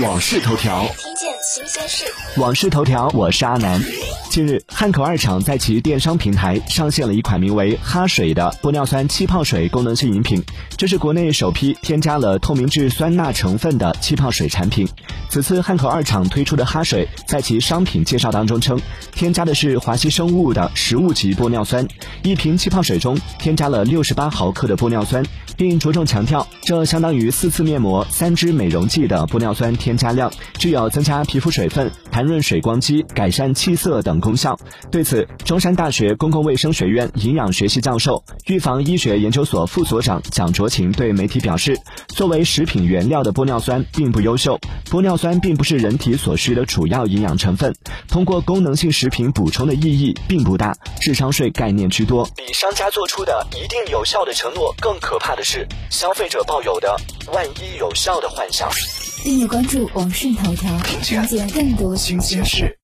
往事头条，听见新鲜事。往事头条，我是阿南。近日，汉口二厂在其电商平台上线了一款名为“哈水”的玻尿酸气泡水功能性饮品，这是国内首批添加了透明质酸钠成分的气泡水产品。此次汉口二厂推出的哈水，在其商品介绍当中称，添加的是华西生物的食物级玻尿酸，一瓶气泡水中添加了六十八毫克的玻尿酸，并着重强调，这相当于四次面膜、三支美容剂的玻尿酸添加量，具有增加皮肤水分、弹润水光肌、改善气色等功效。对此，中山大学公共卫生学院营养学系教授、预防医学研究所副所长蒋卓勤对媒体表示，作为食品原料的玻尿酸并不优秀，玻尿酸并不是人体所需的主要营养成分，通过功能性食品补充的意义并不大，智商税概念居多。比商家做出的一定有效的承诺更可怕的是，消费者抱有的万一有效的幻想。订阅关注网讯头条，了解更多新鲜事。